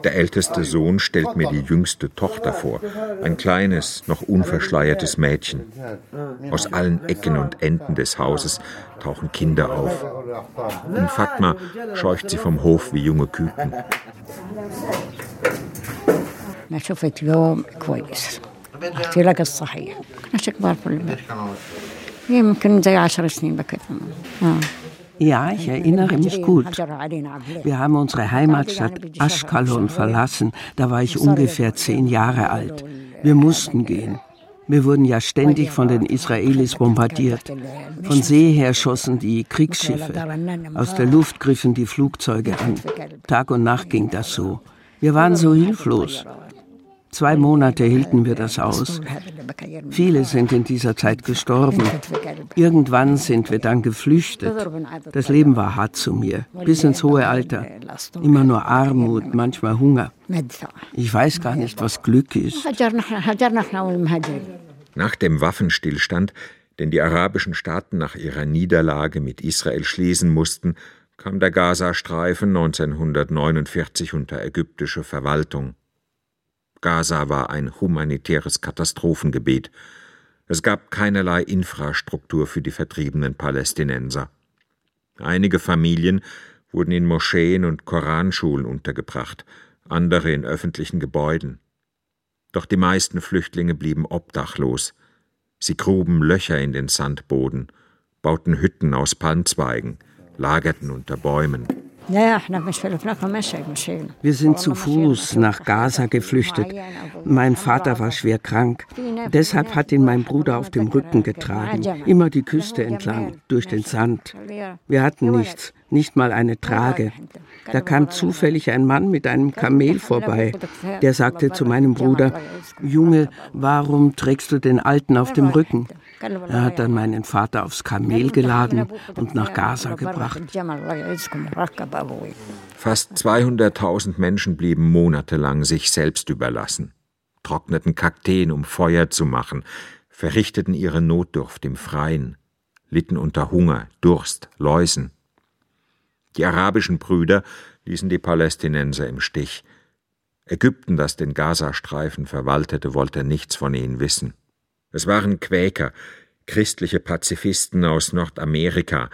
Der älteste Sohn stellt mir die jüngste Tochter vor, ein kleines, noch unverschleiertes Mädchen. Aus allen Ecken und Enden des Hauses tauchen Kinder auf. Und Fatma scheucht sie vom Hof wie junge Küken. أنا شفت يوم كويس أحكي لك الصحيح كناش كبار في البيت يمكن زي عشر سنين بكذا Ja, ich erinnere mich gut. Wir haben unsere Heimatstadt Ashkelon verlassen. Da war ich ungefähr zehn Jahre alt. Wir mussten gehen. Wir wurden ja ständig von den Israelis bombardiert. Von See her schossen die Kriegsschiffe. Aus der Luft griffen die Flugzeuge an. Tag und Nacht ging das so. Wir waren so hilflos. Zwei Monate hielten wir das aus. Viele sind in dieser Zeit gestorben. Irgendwann sind wir dann geflüchtet. Das Leben war hart zu mir, bis ins hohe Alter. Immer nur Armut, manchmal Hunger. Ich weiß gar nicht, was Glück ist. Nach dem Waffenstillstand, den die arabischen Staaten nach ihrer Niederlage mit Israel schließen mussten, kam der Gazastreifen 1949 unter ägyptische Verwaltung. Gaza war ein humanitäres Katastrophengebiet. Es gab keinerlei Infrastruktur für die vertriebenen Palästinenser. Einige Familien wurden in Moscheen und Koranschulen untergebracht, andere in öffentlichen Gebäuden. Doch die meisten Flüchtlinge blieben obdachlos. Sie gruben Löcher in den Sandboden, bauten Hütten aus Palmzweigen, lagerten unter Bäumen. Wir sind zu Fuß nach Gaza geflüchtet. Mein Vater war schwer krank. Deshalb hat ihn mein Bruder auf dem Rücken getragen, immer die Küste entlang, durch den Sand. Wir hatten nichts, nicht mal eine Trage. Da kam zufällig ein Mann mit einem Kamel vorbei. Der sagte zu meinem Bruder, Junge, warum trägst du den Alten auf dem Rücken? Er hat dann meinen Vater aufs Kamel geladen und nach Gaza gebracht. Fast 200.000 Menschen blieben monatelang sich selbst überlassen, trockneten Kakteen, um Feuer zu machen, verrichteten ihre Notdurft im Freien, litten unter Hunger, Durst, Läusen. Die arabischen Brüder ließen die Palästinenser im Stich. Ägypten, das den Gazastreifen verwaltete, wollte nichts von ihnen wissen. Es waren Quäker, christliche Pazifisten aus Nordamerika,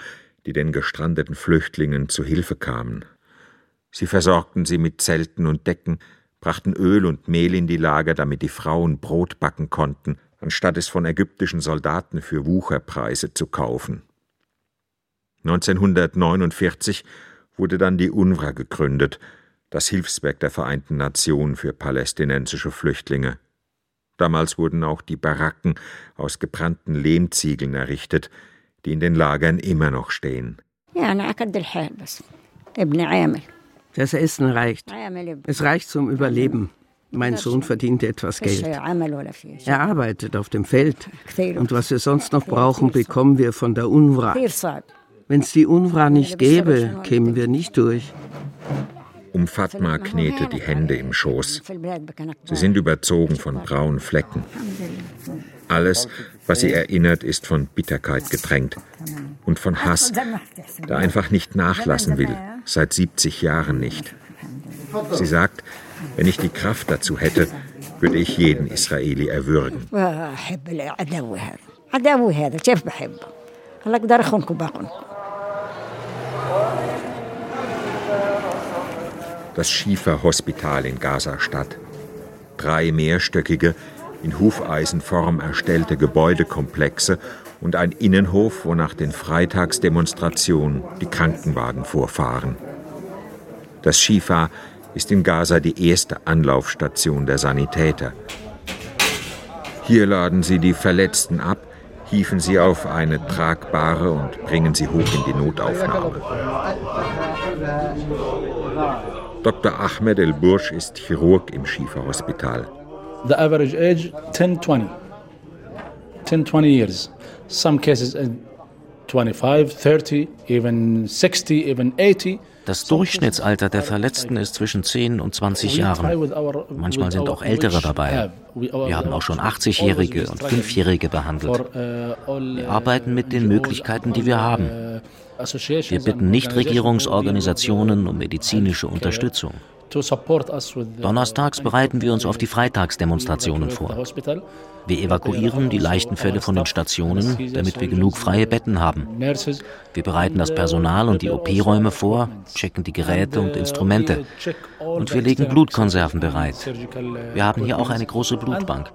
die den gestrandeten Flüchtlingen zu Hilfe kamen. Sie versorgten sie mit Zelten und Decken, brachten Öl und Mehl in die Lager, damit die Frauen Brot backen konnten, anstatt es von ägyptischen Soldaten für Wucherpreise zu kaufen. 1949 wurde dann die UNRWA gegründet, das Hilfswerk der Vereinten Nationen für palästinensische Flüchtlinge. Damals wurden auch die Baracken aus gebrannten Lehmziegeln errichtet, die in den Lagern immer noch stehen. Das Essen reicht. Es reicht zum Überleben. Mein Sohn verdient etwas Geld. Er arbeitet auf dem Feld. Und was wir sonst noch brauchen, bekommen wir von der UNRWA. Wenn es die UNRWA nicht gäbe, kämen wir nicht durch. Um Fatma knete die Hände im Schoß. Sie sind überzogen von braunen Flecken. Alles, was sie erinnert, ist von Bitterkeit getränkt und von Hass, der einfach nicht nachlassen will, seit 70 Jahren nicht. Sie sagt, wenn ich die Kraft dazu hätte, würde ich jeden Israeli erwürgen. Das Schieferhospital in Gaza-Stadt. Drei mehrstöckige, in Hufeisenform erstellte Gebäudekomplexe und ein Innenhof, wo nach den Freitagsdemonstrationen die Krankenwagen vorfahren. Das Schifa ist in Gaza die erste Anlaufstation der Sanitäter. Hier laden sie die Verletzten ab, hieven sie auf eine tragbare und bringen sie hoch in die Notaufnahme. Dr. Ahmed El Bursch ist Chirurg im Schieferhospital. The average age 10 20. 10 20 years. Some cases 25, 30, even 60, even 80. Das Durchschnittsalter der Verletzten ist zwischen 10 und 20 Jahren. Manchmal sind auch Ältere dabei. Wir haben auch schon 80-Jährige und 5-Jährige behandelt. Wir arbeiten mit den Möglichkeiten, die wir haben. Wir bitten Nichtregierungsorganisationen um medizinische Unterstützung. Donnerstags bereiten wir uns auf die Freitagsdemonstrationen vor. Wir evakuieren die leichten Fälle von den Stationen, damit wir genug freie Betten haben. Wir bereiten das Personal und die OP-Räume vor, checken die Geräte und Instrumente. Und wir legen Blutkonserven bereit. Wir haben hier auch eine große Blutbank.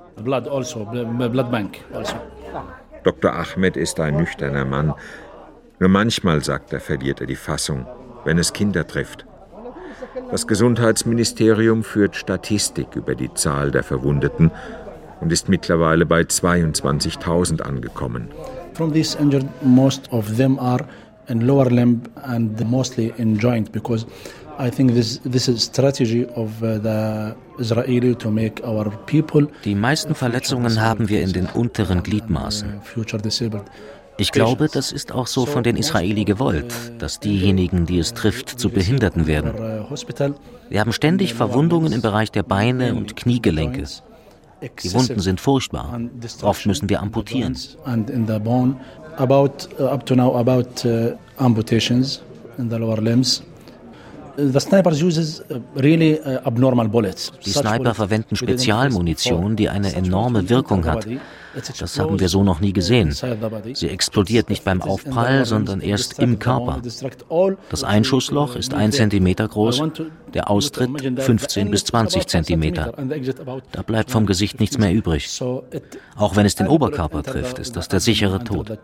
Dr. Ahmed ist ein nüchterner Mann. Nur manchmal, sagt er, verliert er die Fassung, wenn es Kinder trifft. Das Gesundheitsministerium führt Statistik über die Zahl der Verwundeten und ist mittlerweile bei 22.000 angekommen. From these injured, most of them are in lower limb and mostly in joint because I think this this is strategy of uh, the Israeli to make our people. Die meisten Verletzungen haben wir in den unteren Gliedmaßen. Future disabled. Ich glaube, das ist auch so von den Israeli gewollt, dass diejenigen, die es trifft, zu Behinderten werden. Wir haben ständig Verwundungen im Bereich der Beine und Kniegelenke. Die Wunden sind furchtbar. Oft müssen wir amputieren. Uh, uh, die Sniper verwenden Spezialmunition, die eine enorme Wirkung hat. Das haben wir so noch nie gesehen. Sie explodiert nicht beim Aufprall, sondern erst im Körper. Das Einschussloch ist ein Zentimeter groß, der Austritt 15 bis 20 Zentimeter. Da bleibt vom Gesicht nichts mehr übrig. Auch wenn es den Oberkörper trifft, ist das der sichere Tod.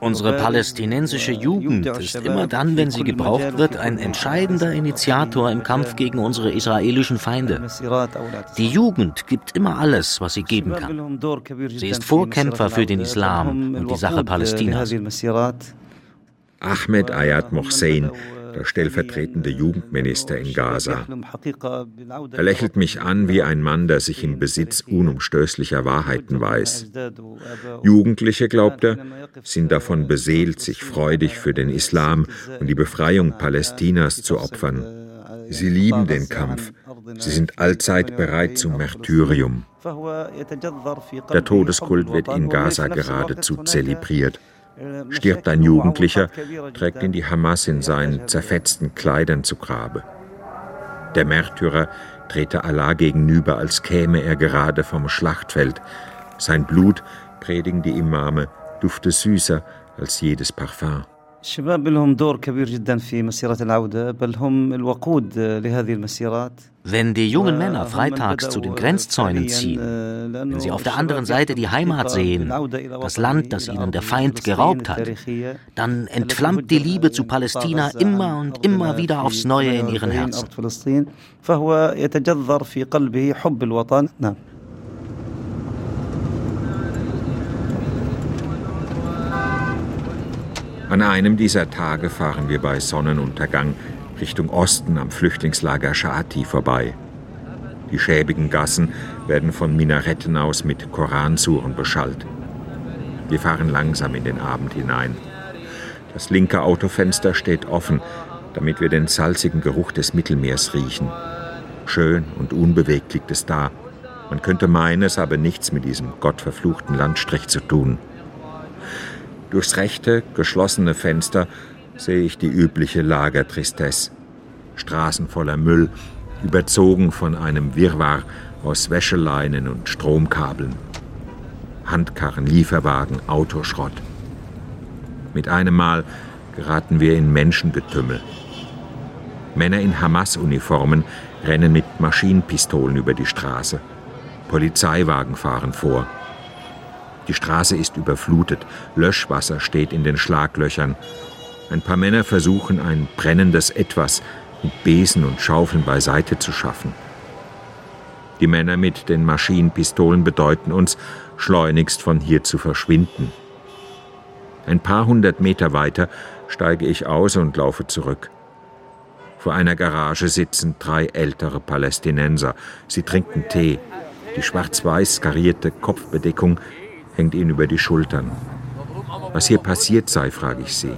Unsere palästinensische Jugend ist immer dann, wenn sie gebraucht wird, ein entscheidender Initiator im Kampf gegen unsere israelischen Feinde. Die Jugend gibt immer alles, was sie geben kann. Sie ist Vorkämpfer für den Islam und die Sache Palästinas. Ahmed Ayat Mohsen der stellvertretende Jugendminister in Gaza. Er lächelt mich an wie ein Mann, der sich im Besitz unumstößlicher Wahrheiten weiß. Jugendliche, glaubt er, sind davon beseelt, sich freudig für den Islam und die Befreiung Palästinas zu opfern. Sie lieben den Kampf. Sie sind allzeit bereit zum Märtyrium. Der Todeskult wird in Gaza geradezu zelebriert. Stirbt ein Jugendlicher, trägt ihn die Hamas in seinen zerfetzten Kleidern zu Grabe. Der Märtyrer trete Allah gegenüber, als käme er gerade vom Schlachtfeld. Sein Blut, predigen die Imame, dufte süßer als jedes Parfum. الشباب لهم دور كبير جدا في مسيرة العودة بل هم الوقود لهذه المسيرات Wenn die jungen Männer freitags zu den Grenzzäunen ziehen, wenn sie auf der anderen Seite die Heimat sehen, das Land, das ihnen der Feind geraubt hat, dann entflammt die Liebe zu Palästina immer und immer wieder aufs Neue in ihren Herzen. An einem dieser Tage fahren wir bei Sonnenuntergang Richtung Osten am Flüchtlingslager Shati vorbei. Die schäbigen Gassen werden von Minaretten aus mit Koransuren beschallt. Wir fahren langsam in den Abend hinein. Das linke Autofenster steht offen, damit wir den salzigen Geruch des Mittelmeers riechen. Schön und unbewegt liegt es da. Man könnte meinen, es habe nichts mit diesem gottverfluchten Landstrich zu tun. Durchs rechte, geschlossene Fenster sehe ich die übliche Lagertristesse. Straßen voller Müll, überzogen von einem Wirrwarr aus Wäscheleinen und Stromkabeln. Handkarren, Lieferwagen, Autoschrott. Mit einem Mal geraten wir in Menschengetümmel. Männer in Hamas-Uniformen rennen mit Maschinenpistolen über die Straße. Polizeiwagen fahren vor. Die Straße ist überflutet, Löschwasser steht in den Schlaglöchern. Ein paar Männer versuchen, ein brennendes Etwas mit Besen und Schaufeln beiseite zu schaffen. Die Männer mit den Maschinenpistolen bedeuten uns, schleunigst von hier zu verschwinden. Ein paar hundert Meter weiter steige ich aus und laufe zurück. Vor einer Garage sitzen drei ältere Palästinenser. Sie trinken Tee. Die schwarz-weiß karierte Kopfbedeckung hängt ihnen über die Schultern. Was hier passiert sei, frage ich sie.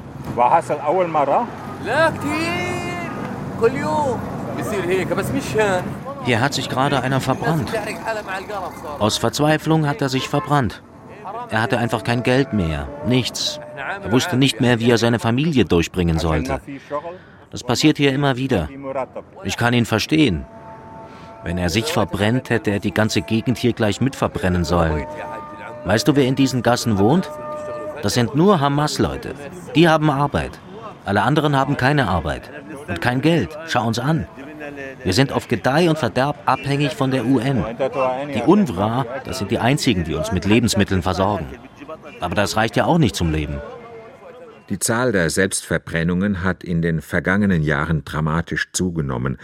Hier hat sich gerade einer verbrannt. Aus Verzweiflung hat er sich verbrannt. Er hatte einfach kein Geld mehr, nichts. Er wusste nicht mehr, wie er seine Familie durchbringen sollte. Das passiert hier immer wieder. Ich kann ihn verstehen. Wenn er sich verbrennt, hätte er die ganze Gegend hier gleich mit verbrennen sollen. Weißt du, wer in diesen Gassen wohnt? Das sind nur Hamas-Leute. Die haben Arbeit. Alle anderen haben keine Arbeit. Und kein Geld. Schau uns an. Wir sind auf Gedeih und Verderb abhängig von der UN. Die UNRWA, das sind die einzigen, die uns mit Lebensmitteln versorgen. Aber das reicht ja auch nicht zum Leben. Die Zahl der Selbstverbrennungen hat in den vergangenen Jahren dramatisch zugenommen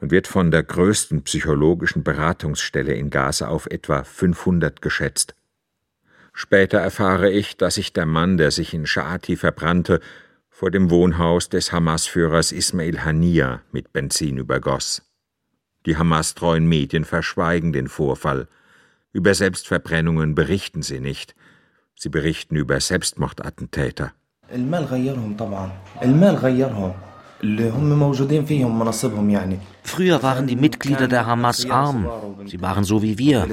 und wird von der größten psychologischen Beratungsstelle in Gaza auf etwa 500 geschätzt. Später erfahre ich, dass sich der Mann, der sich in Sha'ati verbrannte, vor dem Wohnhaus des Hamas-Führers Ismail Hania mit Benzin übergoss. Die Hamas-treuen Medien verschweigen den Vorfall. Über Selbstverbrennungen berichten sie nicht. Sie berichten über Selbstmordattentäter. Früher waren die Mitglieder der Hamas arm. Sie waren so wie wir.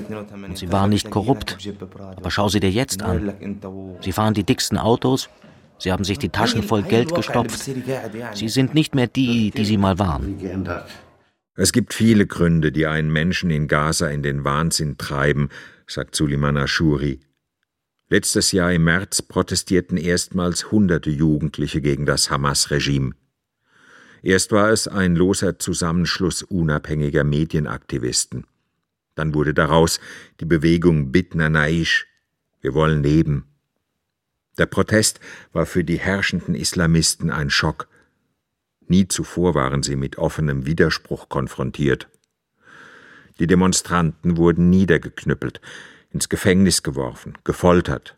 Und sie waren nicht korrupt. Aber schau sie dir jetzt an. Sie fahren die dicksten Autos, Sie haben sich die Taschen voll Geld gestopft. Sie sind nicht mehr die, die sie mal waren. Es gibt viele Gründe, die einen Menschen in Gaza in den Wahnsinn treiben, sagt Suleiman Ashuri. Letztes Jahr im März protestierten erstmals hunderte Jugendliche gegen das Hamas-Regime. Erst war es ein loser Zusammenschluss unabhängiger Medienaktivisten. Dann wurde daraus die Bewegung Bitna Naish. Wir wollen leben. Der Protest war für die herrschenden Islamisten ein Schock. Nie zuvor waren sie mit offenem Widerspruch konfrontiert. Die Demonstranten wurden niedergeknüppelt, ins Gefängnis geworfen, gefoltert.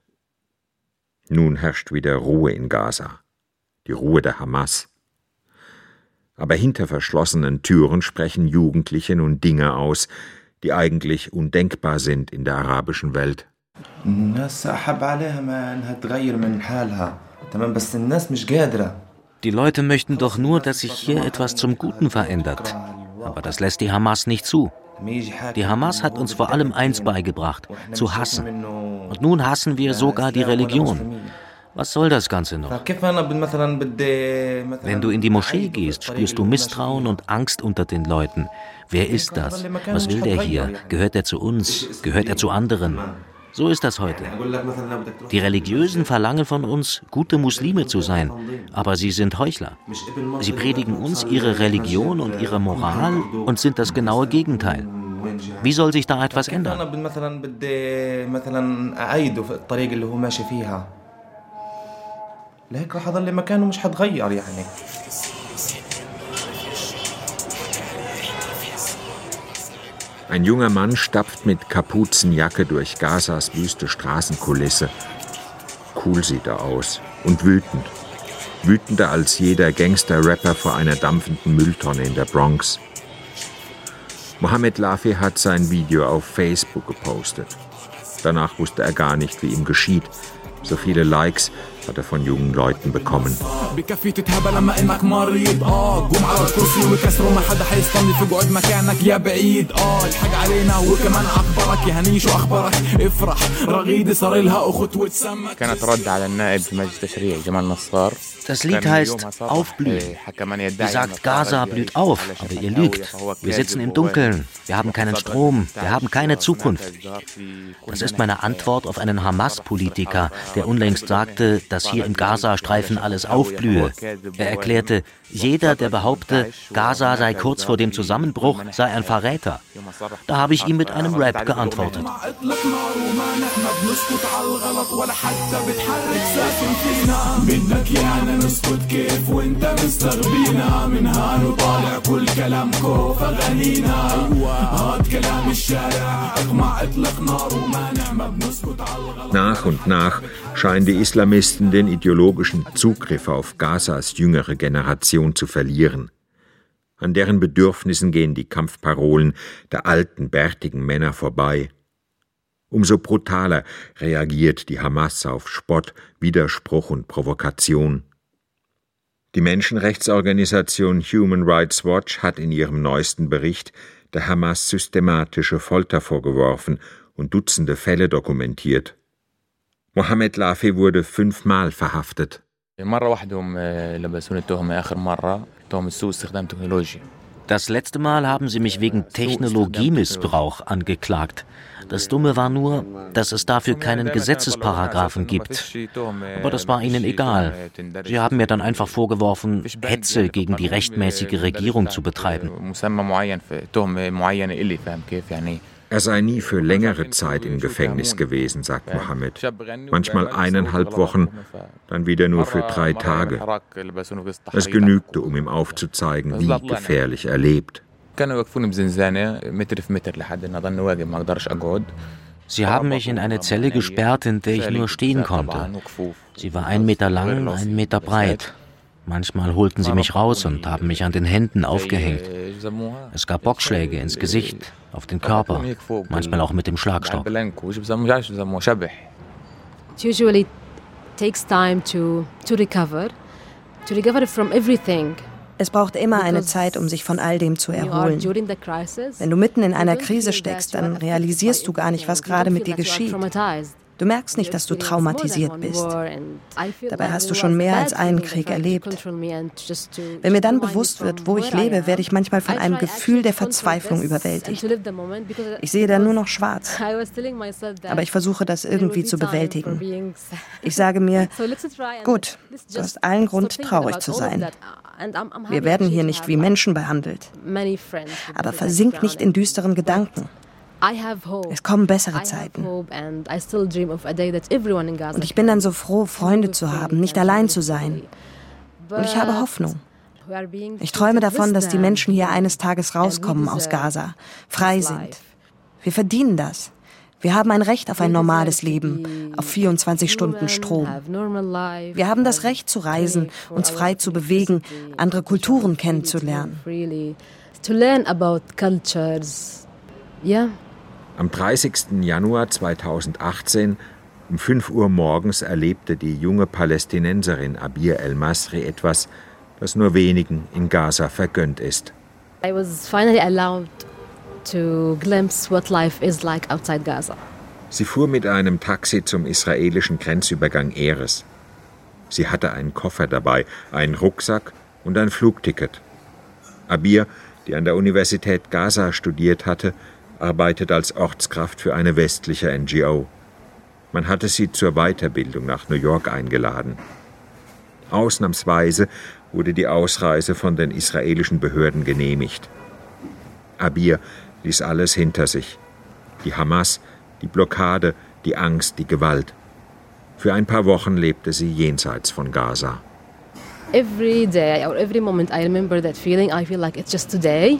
Nun herrscht wieder Ruhe in Gaza, die Ruhe der Hamas. Aber hinter verschlossenen Türen sprechen Jugendliche nun Dinge aus, die eigentlich undenkbar sind in der arabischen Welt. Die Leute möchten doch nur, dass sich hier etwas zum Guten verändert. Aber das lässt die Hamas nicht zu. Die Hamas hat uns vor allem eins beigebracht, zu hassen. Und nun hassen wir sogar die Religion. Was soll das Ganze noch? Wenn du in die Moschee gehst, spürst du Misstrauen und Angst unter den Leuten. Wer ist das? Was will der hier? Gehört er zu uns? Gehört er zu anderen? So ist das heute. Die Religiösen verlangen von uns, gute Muslime zu sein, aber sie sind Heuchler. Sie predigen uns ihre Religion und ihre Moral und sind das genaue Gegenteil. Wie soll sich da etwas ändern? لهيك راح اضل مكانه مش حتغير يعني Ein junger Mann stapft mit Kapuzenjacke durch Gazas wüste Straßenkulisse. Cool sieht er aus und wütend. Wütender als jeder Gangster-Rapper vor einer dampfenden Mülltonne in der Bronx. Mohammed Lafi hat sein Video auf Facebook gepostet. Danach wusste er gar nicht, wie ihm geschieht. So viele Likes, hat er von jungen Leuten bekommen. Das Lied heißt Aufblühen. Ihr sagt, Gaza blüht auf, aber ihr lügt. Wir sitzen im Dunkeln, wir haben keinen Strom, wir haben keine Zukunft. Das ist meine Antwort auf einen Hamas-Politiker, der unlängst sagte, dass hier im Gazastreifen alles aufblühe. Er erklärte, jeder, der behaupte, Gaza sei kurz vor dem Zusammenbruch, sei ein Verräter. Da habe ich ihm mit einem Rap geantwortet. Nach und nach scheinen die Islamisten den ideologischen Zugriff auf Gazas jüngere Generation zu verlieren. An deren Bedürfnissen gehen die Kampfparolen der alten, bärtigen Männer vorbei. Umso brutaler reagiert die Hamas auf Spott, Widerspruch und Provokation. Die Menschenrechtsorganisation Human Rights Watch hat in ihrem neuesten Bericht der Hamas systematische Folter vorgeworfen und Dutzende Fälle dokumentiert. Mohammed Lafi wurde fünfmal verhaftet. Das letzte Mal haben sie mich wegen Technologiemissbrauch angeklagt. Das Dumme war nur, dass es dafür keinen Gesetzesparagraphen gibt. Aber das war ihnen egal. Sie haben mir dann einfach vorgeworfen, Hetze gegen die rechtmäßige Regierung zu betreiben. Er sei nie für längere Zeit im Gefängnis gewesen, sagt Mohammed. Manchmal eineinhalb Wochen, dann wieder nur für drei Tage. Es genügte, um ihm aufzuzeigen, wie gefährlich er lebt. Sie haben mich in eine Zelle gesperrt, in der ich nur stehen konnte. Sie war ein Meter lang, ein Meter breit. Manchmal holten sie mich raus und haben mich an den Händen aufgehängt. Es gab Boxschläge ins Gesicht, auf den Körper, manchmal auch mit dem Schlagstock. It usually takes time to, to recover, to recover from everything. Es braucht immer eine Zeit, um sich von all dem zu erholen. Wenn du mitten in einer Krise steckst, dann realisierst du gar nicht, was gerade mit dir geschieht. Du merkst nicht, dass du traumatisiert bist. Dabei hast du schon mehr als einen Krieg erlebt. Wenn mir dann bewusst wird, wo ich lebe, werde ich manchmal von einem Gefühl der Verzweiflung überwältigt. Ich sehe da nur noch schwarz. Aber ich versuche das irgendwie zu bewältigen. Ich sage mir, gut, du hast allen Grund, traurig zu sein. Wir werden hier nicht wie Menschen behandelt. Aber versink nicht in düsteren Gedanken. Es kommen bessere Zeiten. Und ich bin dann so froh, Freunde zu haben, nicht allein zu sein. Und ich habe Hoffnung. Ich träume davon, dass die Menschen hier eines Tages rauskommen aus Gaza, frei sind. Wir verdienen das. Wir haben ein Recht auf ein normales Leben, auf 24 Stunden Strom. Wir haben das Recht zu reisen, uns frei zu bewegen, andere Kulturen kennenzulernen. Ja. Am 30. Januar 2018 um 5 Uhr morgens erlebte die junge Palästinenserin Abir El-Masri etwas, das nur wenigen in Gaza vergönnt ist. I was finally allowed to glimpse what life is like outside Gaza. Sie fuhr mit einem Taxi zum israelischen Grenzübergang Eres. Sie hatte einen Koffer dabei, einen Rucksack und ein Flugticket. Abir, die an der Universität Gaza studiert hatte, arbeitet als Ortskraft für eine westliche NGO. Man hatte sie zur Weiterbildung nach New York eingeladen. Ausnahmsweise wurde die Ausreise von den israelischen Behörden genehmigt. Abir ließ alles hinter sich. Die Hamas, die Blockade, die Angst, die Gewalt. Für ein paar Wochen lebte sie jenseits von Gaza. Every day or every moment I remember that feeling, I feel like it's just today.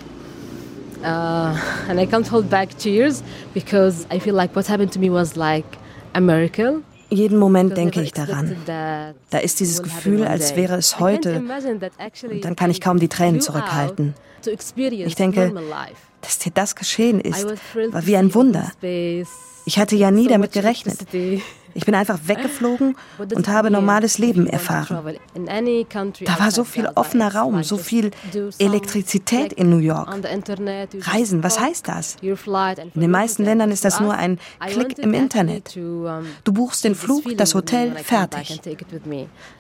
Uh, and I can't hold back tears because I feel like what happened to me was like a miracle. Jeden Moment denke ich daran. Da ist dieses Gefühl, als wäre es heute. Und dann kann ich kaum die Tränen zurückhalten. Ich denke, dass dir das geschehen ist, war wie ein Wunder. Ich hatte ja nie damit gerechnet. Ich bin einfach weggeflogen und habe normales Leben erfahren. Da war so viel offener Raum, so viel Elektrizität in New York. Reisen, was heißt das? In den meisten Ländern ist das nur ein Klick im Internet. Du buchst den Flug, das Hotel, fertig.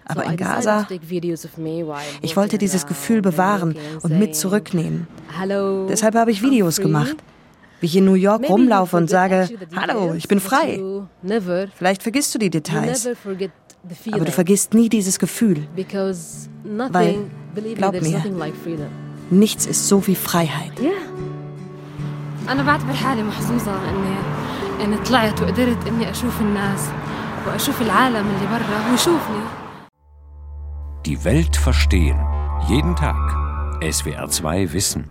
Aber in Gaza, ich wollte dieses Gefühl bewahren und mit zurücknehmen. Deshalb habe ich Videos gemacht wie ich in New York rumlaufe und sage, hallo, ich bin frei. Vielleicht vergisst du die Details. Aber du vergisst nie dieses Gefühl. Weil, glaub mir, nichts ist so wie Freiheit. أنا بعتبر حالي محظوظة إني إني طلعت وقدرت إني أشوف الناس وأشوف العالم اللي برا ويشوفني. Die Welt verstehen. Jeden Tag. SWR2 Wissen.